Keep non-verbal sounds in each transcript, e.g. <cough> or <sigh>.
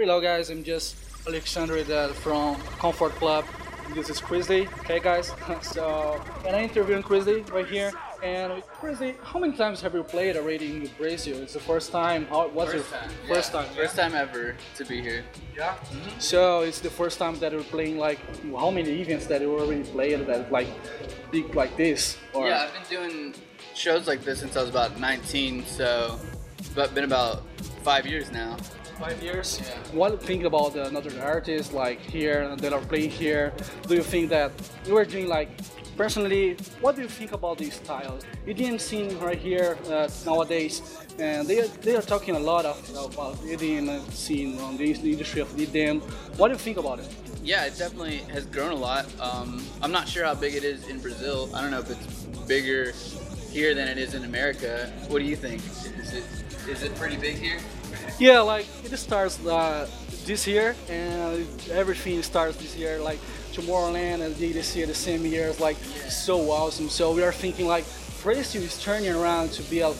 Hello guys, I'm just Alexandre from Comfort Club. This is Crizzly, okay guys? <laughs> so, and I'm interviewing Crizzly right here. And Crizzly, how many times have you played already in Brazil? It's the first time. How First your time. first yeah. time? First time ever to be here. Yeah. Mm-hmm. So it's the first time that you're playing like how many events that you already played that like big like this? Or Yeah, I've been doing shows like this since I was about 19, so but been about five years now. Five years. Yeah. What do you think about another artists like here that are playing here? Do you think that you are doing like personally? What do you think about these styles? EDM scene right here uh, nowadays, and they are, they are talking a lot of, about EDM scene on the industry of EDM. What do you think about it? Yeah, it definitely has grown a lot. Um, I'm not sure how big it is in Brazil. I don't know if it's bigger here than it is in America. What do you think? Is it is it pretty big here? Yeah, like it starts uh, this year, and everything starts this year. Like Tomorrowland and this year, the same year. It's like so awesome. So we are thinking like Brazil is turning around to be a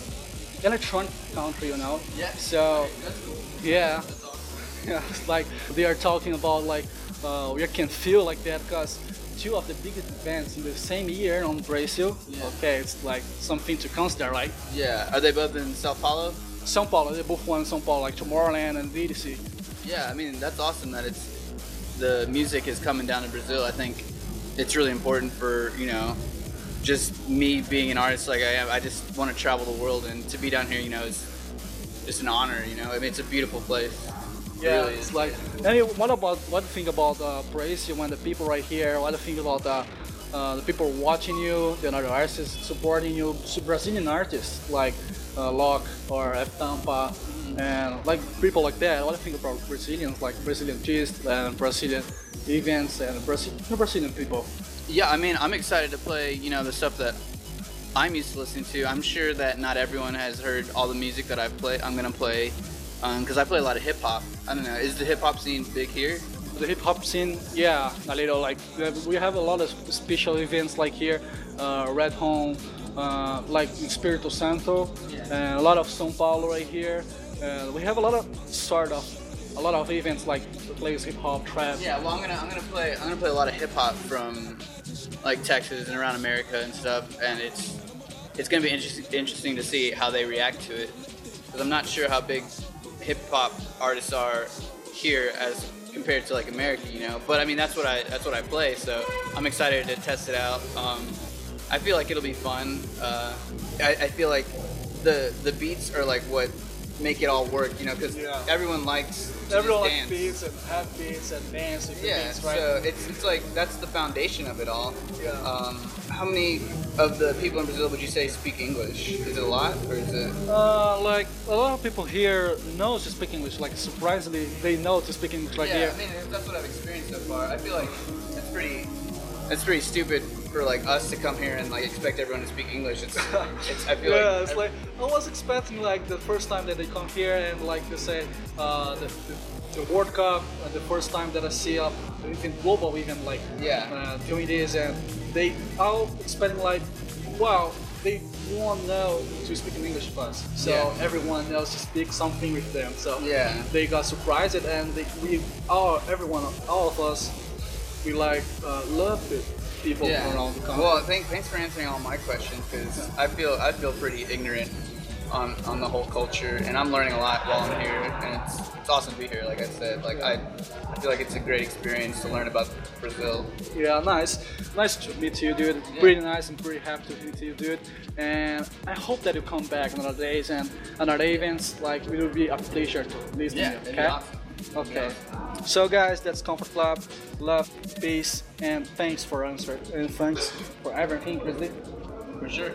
electronic country, you know. Yeah. So cool. yeah, <laughs> yeah, it's like they are talking about like uh, we can feel like that because two of the biggest events in the same year on Brazil. Yeah. Okay, it's like something to consider, right? Yeah. Are they both in Sao Paulo? São Paulo, they both won São Paulo, like Tomorrowland and EDC. Yeah, I mean that's awesome that it's the music is coming down to Brazil. I think it's really important for you know just me being an artist like I am. I just want to travel the world and to be down here, you know, is just an honor. You know, I mean it's a beautiful place. Yeah, really it's is. like. And what about what do you think about uh, Brazil when the people right here? What do you think about uh, uh, the people watching you, the other artists supporting you, Brazilian artists like uh, Locke or F Tampa, and like people like that? What you think about Brazilians, like Brazilian artists and Brazilian events and Brazil, Brazilian people? Yeah, I mean, I'm excited to play, you know, the stuff that I'm used to listening to. I'm sure that not everyone has heard all the music that I play. I'm gonna play because I play a lot of hip hop. I don't know, is the hip hop scene big here? the hip hop scene, yeah, a little like we have- we have a lot of special events like here, uh, Red Home, uh, like Espírito Santo, Yeah. and a lot of São Paulo right here. Uh, we have a lot of sort of a lot of events like plays hip hop, trap. Yeah, well, I'm gonna I'm gonna play I'm gonna play a lot of hip hop from like Texas and around America and stuff, and it's it's gonna be interesting interesting to see how they react to it because I'm not sure how big hip hop artists are here as compared to like America, you know. But I mean that's what I that's what I play, so I'm excited to test it out. Um, I feel like it'll be fun. Uh, I, I feel like the the beats are like what make it all work, you know, because Yeah. everyone likes to Everyone just like dance. beats and have beats and dance the Yeah, beats, right? so it's, it's like that's the foundation of it all. Yeah. Um, how many of the people in Brazil would you say speak English? Is it a lot, or is it? Uh, like a lot of people here know to speak English. Like surprisingly, they know to speak English. Like yeah, here. I mean that's what I've experienced so far. I feel like it's pretty, it's pretty stupid for like us to come here and like expect everyone to speak English. It's, <laughs> it's I feel yeah, like it's like I was expecting like the first time that they come here and like they say uh, the, the, the World Cup, uh, the first time that I see up even global even like Yeah. uh, doing this and they all expecting like wow they won't know to speak in English first, so Yeah. everyone else to speak something with them. So Yeah. they got surprised and they, we all everyone all of us we like uh, love the people yeah. around the country. Well, thank, thanks for answering all my questions because I feel I feel pretty ignorant on, on the whole culture, and I'm learning a lot while I'm here, and it's, it's awesome to be here. Like I said, like I, I feel like it's a great experience to learn about Brazil. Yeah, nice. Nice to meet you, dude. Yeah. Pretty nice and pretty happy to meet you, dude. And I hope that you come back another days and another events. Like it will be a pleasure to listen Yeah, to you. Okay. Okay. So guys, that's Comfort Club. Love, peace, and thanks for answer and thanks for everything, Crizzly. For sure.